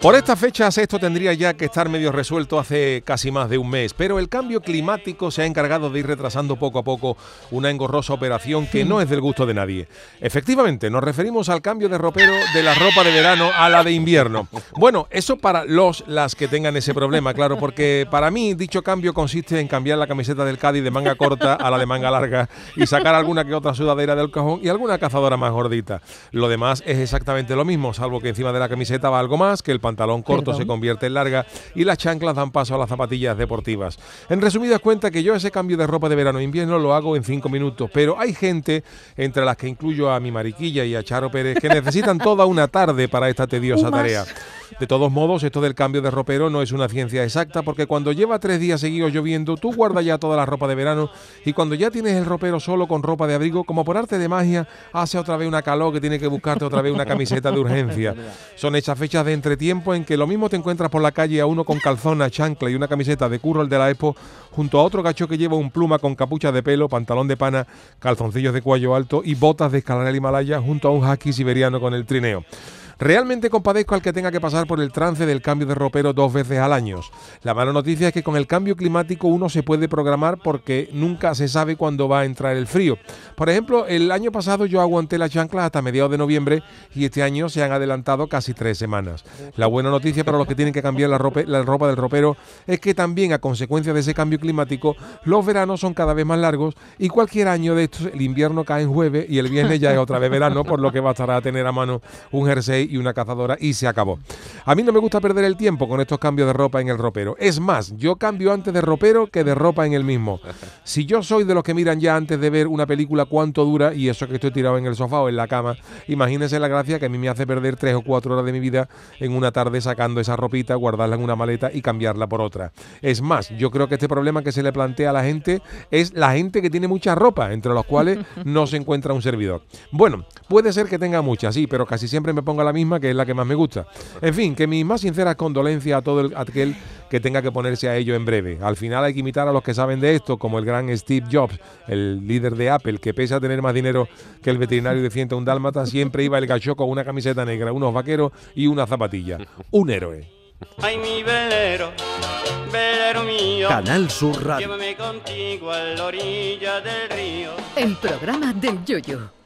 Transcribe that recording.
Por estas fechas esto tendría ya que estar medio resuelto hace casi más de un mes, pero el cambio climático se ha encargado de ir retrasando poco a poco una engorrosa operación que no es del gusto de nadie. Efectivamente, nos referimos al cambio de ropero de la ropa de verano a la de invierno. Bueno, eso para los las que tengan ese problema, claro, porque para mí dicho cambio consiste en cambiar la camiseta del Cádiz de manga corta a la de manga larga y sacar alguna que otra sudadera del cajón y alguna cazadora más gordita. Lo demás es exactamente lo mismo, salvo que encima de la camiseta va algo más, que el pantalón corto se convierte en larga y las chanclas dan paso a las zapatillas deportivas. En resumidas cuentas que yo ese cambio de ropa de verano e invierno lo hago en cinco minutos, pero hay gente, entre las que incluyo a mi mariquilla y a Charo Pérez, que necesitan toda una tarde para esta tediosa tarea. De todos modos, esto del cambio de ropero no es una ciencia exacta porque cuando lleva tres días seguidos lloviendo, tú guardas ya toda la ropa de verano y cuando ya tienes el ropero solo con ropa de abrigo, como por arte de magia, hace otra vez una calor que tiene que buscarte otra vez una camiseta de urgencia. Son hechas fechas de entretiempo en que lo mismo te encuentras por la calle a uno con calzona, chancla y una camiseta de curro el de la Expo, junto a otro gacho que lleva un pluma con capucha de pelo, pantalón de pana, calzoncillos de cuello alto y botas de escalar el Himalaya, junto a un haki siberiano con el trineo. Realmente compadezco al que tenga que pasar por el trance del cambio de ropero dos veces al año. La mala noticia es que con el cambio climático uno se puede programar porque nunca se sabe cuándo va a entrar el frío. Por ejemplo, el año pasado yo aguanté la chancla hasta mediados de noviembre y este año se han adelantado casi tres semanas. La buena noticia para los que tienen que cambiar la ropa, del ropero es que también a consecuencia de ese cambio climático los veranos son cada vez más largos y cualquier año de estos el invierno cae en jueves y el viernes ya es otra vez verano, por lo que bastará tener a mano un jersey y una cazadora y se acabó. A mí no me gusta perder el tiempo con estos cambios de ropa en el ropero. Es más, yo cambio antes de ropero que de ropa en el mismo. Si yo soy de los que miran ya antes de ver una película cuánto dura y eso que estoy tirado en el sofá o en la cama, imagínense la gracia que a mí me hace perder tres o cuatro horas de mi vida en una tarde sacando esa ropita, guardarla en una maleta y cambiarla por otra. Es más, yo creo que este problema que se le plantea a la gente es la gente que tiene mucha ropa, entre los cuales no se encuentra un servidor. Bueno, puede ser que tenga mucha, sí, pero casi siempre me pongo la misma que es la que más me gusta. En fin, que mis más sinceras condolencias a todo aquel que tenga que ponerse a ello en breve. Al final hay que imitar a los que saben de esto, como el gran Steve Jobs, el líder de Apple, que pese a tener más dinero que el veterinario de 101 Dálmata, siempre iba el gacho con una camiseta negra, unos vaqueros y una zapatilla. Un héroe. Ay, mi velero, velero mío. Canal Sur Radio. Llévame contigo a la orilla del río. El programa del Yoyo.